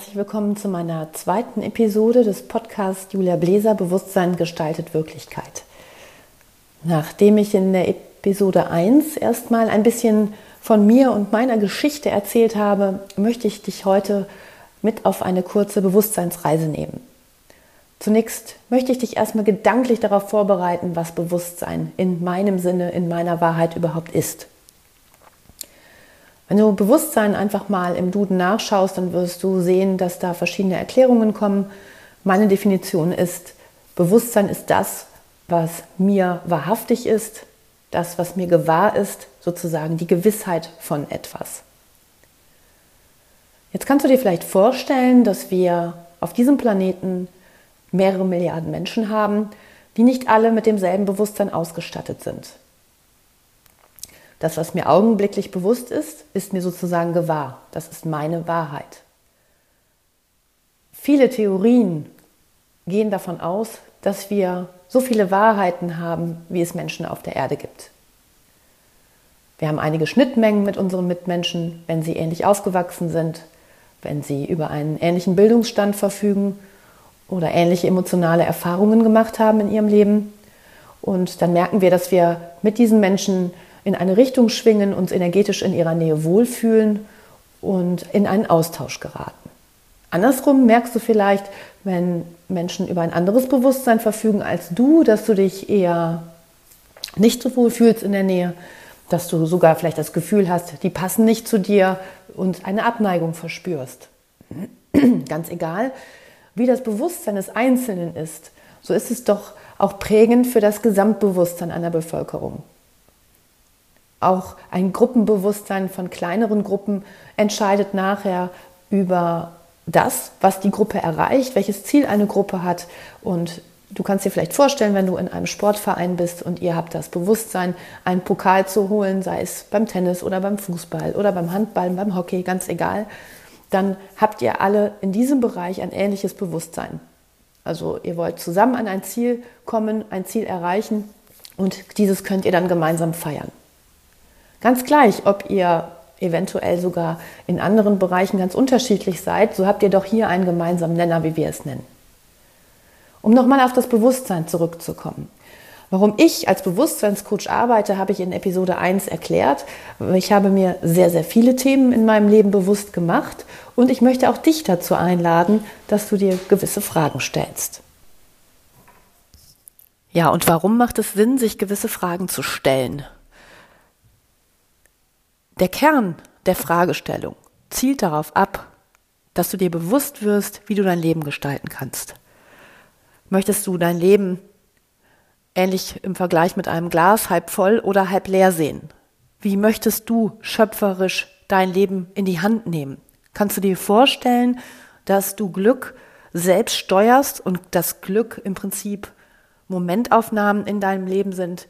herzlich willkommen zu meiner zweiten Episode des Podcasts Julia Bläser Bewusstsein gestaltet Wirklichkeit. Nachdem ich in der Episode 1 erstmal ein bisschen von mir und meiner Geschichte erzählt habe, möchte ich dich heute mit auf eine kurze Bewusstseinsreise nehmen. Zunächst möchte ich dich erstmal gedanklich darauf vorbereiten, was Bewusstsein in meinem Sinne, in meiner Wahrheit überhaupt ist. Wenn du Bewusstsein einfach mal im Duden nachschaust, dann wirst du sehen, dass da verschiedene Erklärungen kommen. Meine Definition ist, Bewusstsein ist das, was mir wahrhaftig ist, das, was mir gewahr ist, sozusagen die Gewissheit von etwas. Jetzt kannst du dir vielleicht vorstellen, dass wir auf diesem Planeten mehrere Milliarden Menschen haben, die nicht alle mit demselben Bewusstsein ausgestattet sind. Das, was mir augenblicklich bewusst ist, ist mir sozusagen gewahr. Das ist meine Wahrheit. Viele Theorien gehen davon aus, dass wir so viele Wahrheiten haben, wie es Menschen auf der Erde gibt. Wir haben einige Schnittmengen mit unseren Mitmenschen, wenn sie ähnlich aufgewachsen sind, wenn sie über einen ähnlichen Bildungsstand verfügen oder ähnliche emotionale Erfahrungen gemacht haben in ihrem Leben. Und dann merken wir, dass wir mit diesen Menschen in eine Richtung schwingen, uns energetisch in ihrer Nähe wohlfühlen und in einen Austausch geraten. Andersrum merkst du vielleicht, wenn Menschen über ein anderes Bewusstsein verfügen als du, dass du dich eher nicht so wohl fühlst in der Nähe, dass du sogar vielleicht das Gefühl hast, die passen nicht zu dir und eine Abneigung verspürst. Ganz egal, wie das Bewusstsein des Einzelnen ist, so ist es doch auch prägend für das Gesamtbewusstsein einer Bevölkerung. Auch ein Gruppenbewusstsein von kleineren Gruppen entscheidet nachher über das, was die Gruppe erreicht, welches Ziel eine Gruppe hat. Und du kannst dir vielleicht vorstellen, wenn du in einem Sportverein bist und ihr habt das Bewusstsein, einen Pokal zu holen, sei es beim Tennis oder beim Fußball oder beim Handball, beim Hockey, ganz egal, dann habt ihr alle in diesem Bereich ein ähnliches Bewusstsein. Also ihr wollt zusammen an ein Ziel kommen, ein Ziel erreichen und dieses könnt ihr dann gemeinsam feiern. Ganz gleich, ob ihr eventuell sogar in anderen Bereichen ganz unterschiedlich seid, so habt ihr doch hier einen gemeinsamen Nenner, wie wir es nennen. Um nochmal auf das Bewusstsein zurückzukommen. Warum ich als Bewusstseinscoach arbeite, habe ich in Episode 1 erklärt. Ich habe mir sehr, sehr viele Themen in meinem Leben bewusst gemacht und ich möchte auch dich dazu einladen, dass du dir gewisse Fragen stellst. Ja, und warum macht es Sinn, sich gewisse Fragen zu stellen? Der Kern der Fragestellung zielt darauf ab, dass du dir bewusst wirst, wie du dein Leben gestalten kannst. Möchtest du dein Leben ähnlich im Vergleich mit einem Glas halb voll oder halb leer sehen? Wie möchtest du schöpferisch dein Leben in die Hand nehmen? Kannst du dir vorstellen, dass du Glück selbst steuerst und das Glück im Prinzip Momentaufnahmen in deinem Leben sind,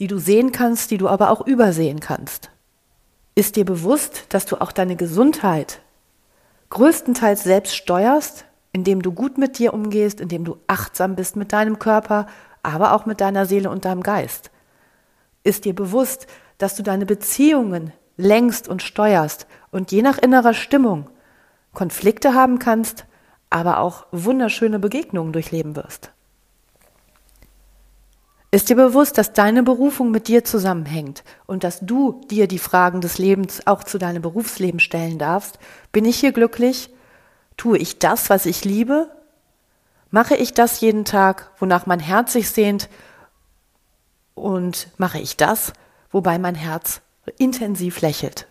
die du sehen kannst, die du aber auch übersehen kannst? Ist dir bewusst, dass du auch deine Gesundheit größtenteils selbst steuerst, indem du gut mit dir umgehst, indem du achtsam bist mit deinem Körper, aber auch mit deiner Seele und deinem Geist? Ist dir bewusst, dass du deine Beziehungen lenkst und steuerst und je nach innerer Stimmung Konflikte haben kannst, aber auch wunderschöne Begegnungen durchleben wirst? Ist dir bewusst, dass deine Berufung mit dir zusammenhängt und dass du dir die Fragen des Lebens auch zu deinem Berufsleben stellen darfst? Bin ich hier glücklich? Tue ich das, was ich liebe? Mache ich das jeden Tag, wonach mein Herz sich sehnt? Und mache ich das, wobei mein Herz intensiv lächelt?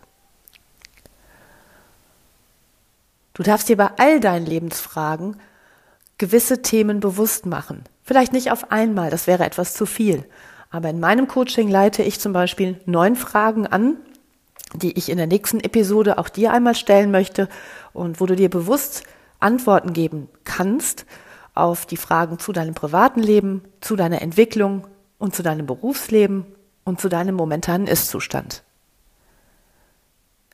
Du darfst dir bei all deinen Lebensfragen gewisse Themen bewusst machen. Vielleicht nicht auf einmal, das wäre etwas zu viel. Aber in meinem Coaching leite ich zum Beispiel neun Fragen an, die ich in der nächsten Episode auch dir einmal stellen möchte und wo du dir bewusst Antworten geben kannst auf die Fragen zu deinem privaten Leben, zu deiner Entwicklung und zu deinem Berufsleben und zu deinem momentanen Ist-Zustand.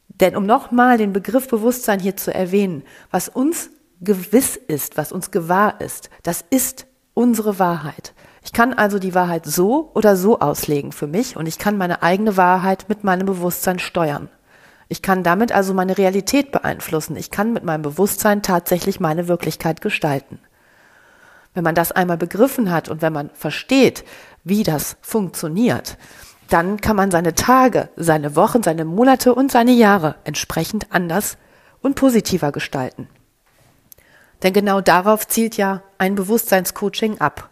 Denn um nochmal den Begriff Bewusstsein hier zu erwähnen, was uns gewiss ist, was uns gewahr ist, das ist unsere Wahrheit. Ich kann also die Wahrheit so oder so auslegen für mich und ich kann meine eigene Wahrheit mit meinem Bewusstsein steuern. Ich kann damit also meine Realität beeinflussen. Ich kann mit meinem Bewusstsein tatsächlich meine Wirklichkeit gestalten. Wenn man das einmal begriffen hat und wenn man versteht, wie das funktioniert, dann kann man seine Tage, seine Wochen, seine Monate und seine Jahre entsprechend anders und positiver gestalten. Denn genau darauf zielt ja ein Bewusstseinscoaching ab,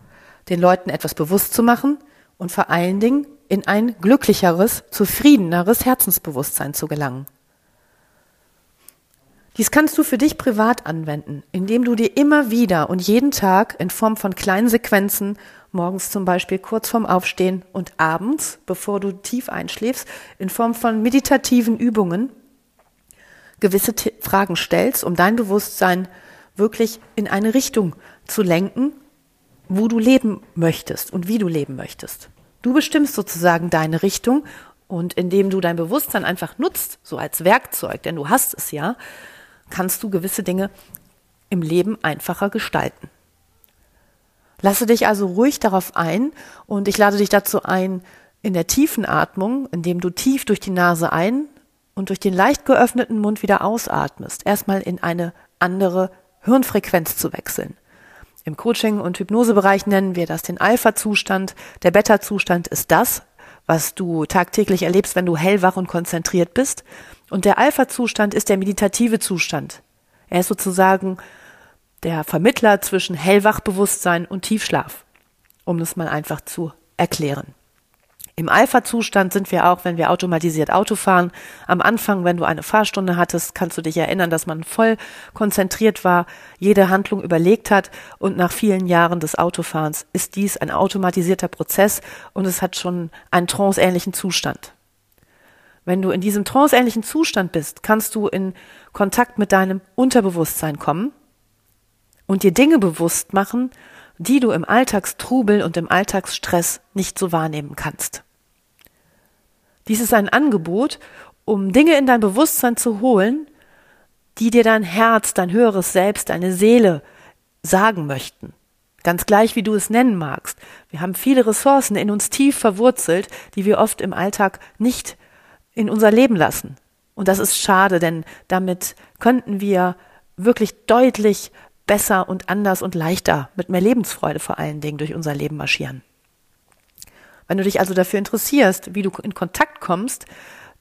den Leuten etwas bewusst zu machen und vor allen Dingen in ein glücklicheres, zufriedeneres Herzensbewusstsein zu gelangen. Dies kannst du für dich privat anwenden, indem du dir immer wieder und jeden Tag in Form von kleinen Sequenzen, morgens zum Beispiel kurz vorm Aufstehen und abends, bevor du tief einschläfst, in Form von meditativen Übungen gewisse Fragen stellst, um dein Bewusstsein wirklich in eine Richtung zu lenken, wo du leben möchtest und wie du leben möchtest. Du bestimmst sozusagen deine Richtung und indem du dein Bewusstsein einfach nutzt, so als Werkzeug, denn du hast es ja, kannst du gewisse Dinge im Leben einfacher gestalten. Lasse dich also ruhig darauf ein und ich lade dich dazu ein, in der tiefen Atmung, indem du tief durch die Nase ein und durch den leicht geöffneten Mund wieder ausatmest, erstmal in eine andere Hirnfrequenz zu wechseln. Im Coaching- und Hypnosebereich nennen wir das den Alpha-Zustand. Der Beta-Zustand ist das, was du tagtäglich erlebst, wenn du hellwach und konzentriert bist. Und der Alpha-Zustand ist der meditative Zustand. Er ist sozusagen der Vermittler zwischen Hellwachbewusstsein und Tiefschlaf, um es mal einfach zu erklären. Im Alpha-Zustand sind wir auch, wenn wir automatisiert Auto fahren. Am Anfang, wenn du eine Fahrstunde hattest, kannst du dich erinnern, dass man voll konzentriert war, jede Handlung überlegt hat und nach vielen Jahren des Autofahrens ist dies ein automatisierter Prozess und es hat schon einen tranceähnlichen Zustand. Wenn du in diesem tranceähnlichen Zustand bist, kannst du in Kontakt mit deinem Unterbewusstsein kommen und dir Dinge bewusst machen, die du im Alltagstrubel und im Alltagsstress nicht so wahrnehmen kannst. Dies ist ein Angebot, um Dinge in dein Bewusstsein zu holen, die dir dein Herz, dein höheres Selbst, deine Seele sagen möchten. Ganz gleich, wie du es nennen magst. Wir haben viele Ressourcen in uns tief verwurzelt, die wir oft im Alltag nicht in unser Leben lassen. Und das ist schade, denn damit könnten wir wirklich deutlich besser und anders und leichter, mit mehr Lebensfreude vor allen Dingen durch unser Leben marschieren. Wenn du dich also dafür interessierst, wie du in Kontakt kommst,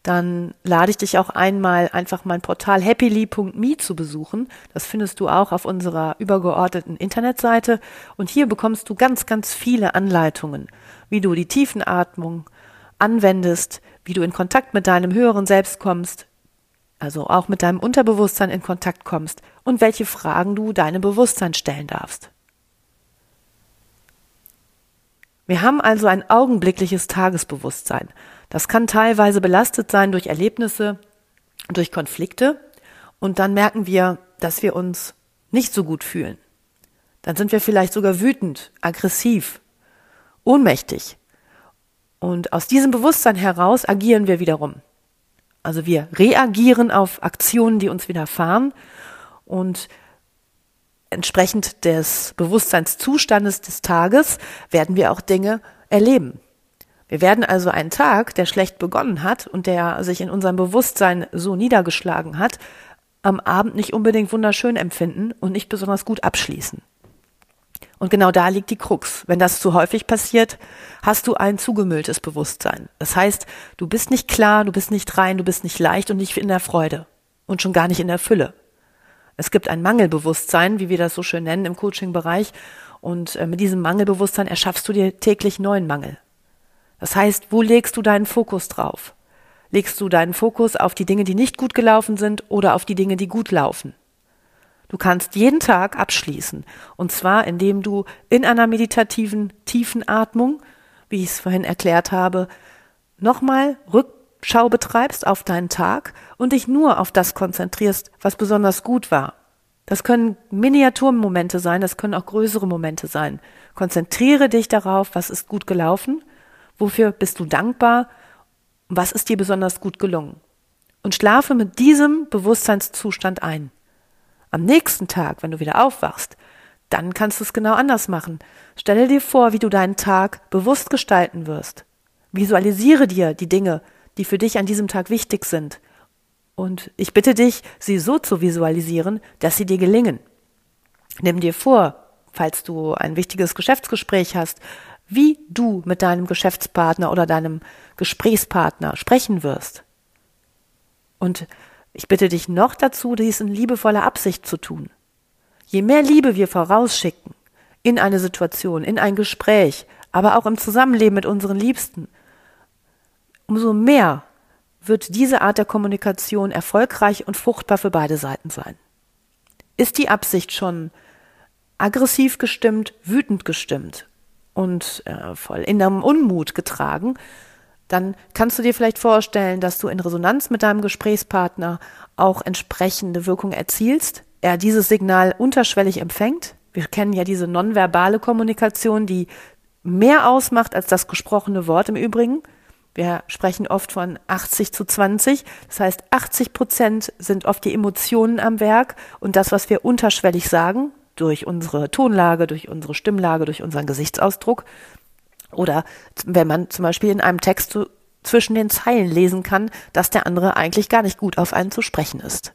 dann lade ich dich auch einmal einfach mein Portal happily.me zu besuchen. Das findest du auch auf unserer übergeordneten Internetseite. Und hier bekommst du ganz, ganz viele Anleitungen, wie du die Tiefenatmung anwendest, wie du in Kontakt mit deinem höheren Selbst kommst, also auch mit deinem Unterbewusstsein in Kontakt kommst und welche Fragen du deinem Bewusstsein stellen darfst. Wir haben also ein augenblickliches Tagesbewusstsein. Das kann teilweise belastet sein durch Erlebnisse, durch Konflikte und dann merken wir, dass wir uns nicht so gut fühlen. Dann sind wir vielleicht sogar wütend, aggressiv, ohnmächtig. Und aus diesem Bewusstsein heraus agieren wir wiederum. Also wir reagieren auf Aktionen, die uns widerfahren und entsprechend des Bewusstseinszustandes des Tages werden wir auch Dinge erleben. Wir werden also einen Tag, der schlecht begonnen hat und der sich in unserem Bewusstsein so niedergeschlagen hat, am Abend nicht unbedingt wunderschön empfinden und nicht besonders gut abschließen. Und genau da liegt die Krux. Wenn das zu häufig passiert, hast du ein zugemülltes Bewusstsein. Das heißt, du bist nicht klar, du bist nicht rein, du bist nicht leicht und nicht in der Freude und schon gar nicht in der Fülle. Es gibt ein Mangelbewusstsein, wie wir das so schön nennen im Coaching-Bereich. Und äh, mit diesem Mangelbewusstsein erschaffst du dir täglich neuen Mangel. Das heißt, wo legst du deinen Fokus drauf? Legst du deinen Fokus auf die Dinge, die nicht gut gelaufen sind oder auf die Dinge, die gut laufen? Du kannst jeden Tag abschließen. Und zwar, indem du in einer meditativen tiefen Atmung, wie ich es vorhin erklärt habe, nochmal Rückschau betreibst auf deinen Tag und dich nur auf das konzentrierst, was besonders gut war. Das können Miniaturmomente sein, das können auch größere Momente sein. Konzentriere dich darauf, was ist gut gelaufen, wofür bist du dankbar, was ist dir besonders gut gelungen. Und schlafe mit diesem Bewusstseinszustand ein. Am nächsten Tag, wenn du wieder aufwachst, dann kannst du es genau anders machen. Stelle dir vor, wie du deinen Tag bewusst gestalten wirst. Visualisiere dir die Dinge, die für dich an diesem Tag wichtig sind. Und ich bitte dich, sie so zu visualisieren, dass sie dir gelingen. Nimm dir vor, falls du ein wichtiges Geschäftsgespräch hast, wie du mit deinem Geschäftspartner oder deinem Gesprächspartner sprechen wirst. Und ich bitte dich noch dazu, dies in liebevoller Absicht zu tun. Je mehr Liebe wir vorausschicken in eine Situation, in ein Gespräch, aber auch im Zusammenleben mit unseren Liebsten, umso mehr wird diese Art der Kommunikation erfolgreich und fruchtbar für beide Seiten sein. Ist die Absicht schon aggressiv gestimmt, wütend gestimmt und äh, voll in einem Unmut getragen, dann kannst du dir vielleicht vorstellen, dass du in Resonanz mit deinem Gesprächspartner auch entsprechende Wirkung erzielst, er dieses Signal unterschwellig empfängt. Wir kennen ja diese nonverbale Kommunikation, die mehr ausmacht als das gesprochene Wort im Übrigen. Wir sprechen oft von 80 zu 20. Das heißt, 80 Prozent sind oft die Emotionen am Werk und das, was wir unterschwellig sagen, durch unsere Tonlage, durch unsere Stimmlage, durch unseren Gesichtsausdruck. Oder wenn man zum Beispiel in einem Text so zwischen den Zeilen lesen kann, dass der andere eigentlich gar nicht gut auf einen zu sprechen ist.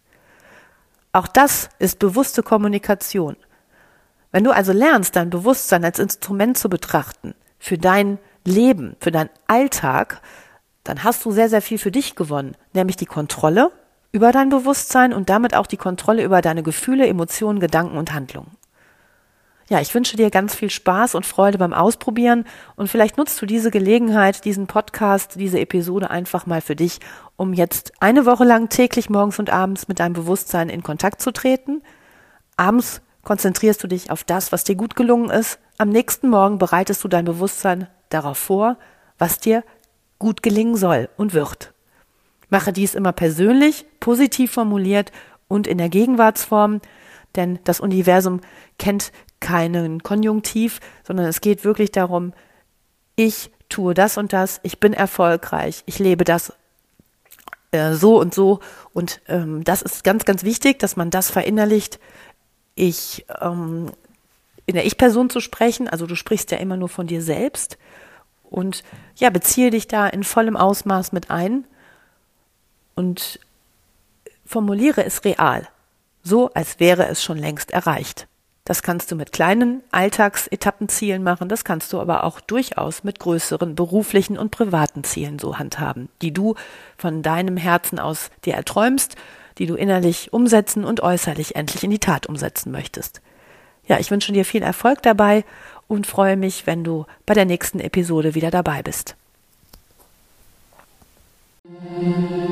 Auch das ist bewusste Kommunikation. Wenn du also lernst, dein Bewusstsein als Instrument zu betrachten für dein Leben, für deinen Alltag, dann hast du sehr, sehr viel für dich gewonnen, nämlich die Kontrolle über dein Bewusstsein und damit auch die Kontrolle über deine Gefühle, Emotionen, Gedanken und Handlungen. Ja, ich wünsche dir ganz viel Spaß und Freude beim Ausprobieren und vielleicht nutzt du diese Gelegenheit, diesen Podcast, diese Episode einfach mal für dich, um jetzt eine Woche lang täglich morgens und abends mit deinem Bewusstsein in Kontakt zu treten. Abends konzentrierst du dich auf das, was dir gut gelungen ist. Am nächsten Morgen bereitest du dein Bewusstsein darauf vor, was dir gut gelingen soll und wird. Mache dies immer persönlich, positiv formuliert und in der Gegenwartsform, denn das Universum kennt keinen Konjunktiv, sondern es geht wirklich darum, ich tue das und das, ich bin erfolgreich, ich lebe das äh, so und so und ähm, das ist ganz, ganz wichtig, dass man das verinnerlicht. Ich ähm, in der Ich-Person zu sprechen, also du sprichst ja immer nur von dir selbst und ja, beziehe dich da in vollem Ausmaß mit ein und formuliere es real, so als wäre es schon längst erreicht. Das kannst du mit kleinen Alltagsetappenzielen machen, das kannst du aber auch durchaus mit größeren beruflichen und privaten Zielen so handhaben, die du von deinem Herzen aus dir erträumst, die du innerlich umsetzen und äußerlich endlich in die Tat umsetzen möchtest. Ja, ich wünsche dir viel Erfolg dabei und freue mich, wenn du bei der nächsten Episode wieder dabei bist. Musik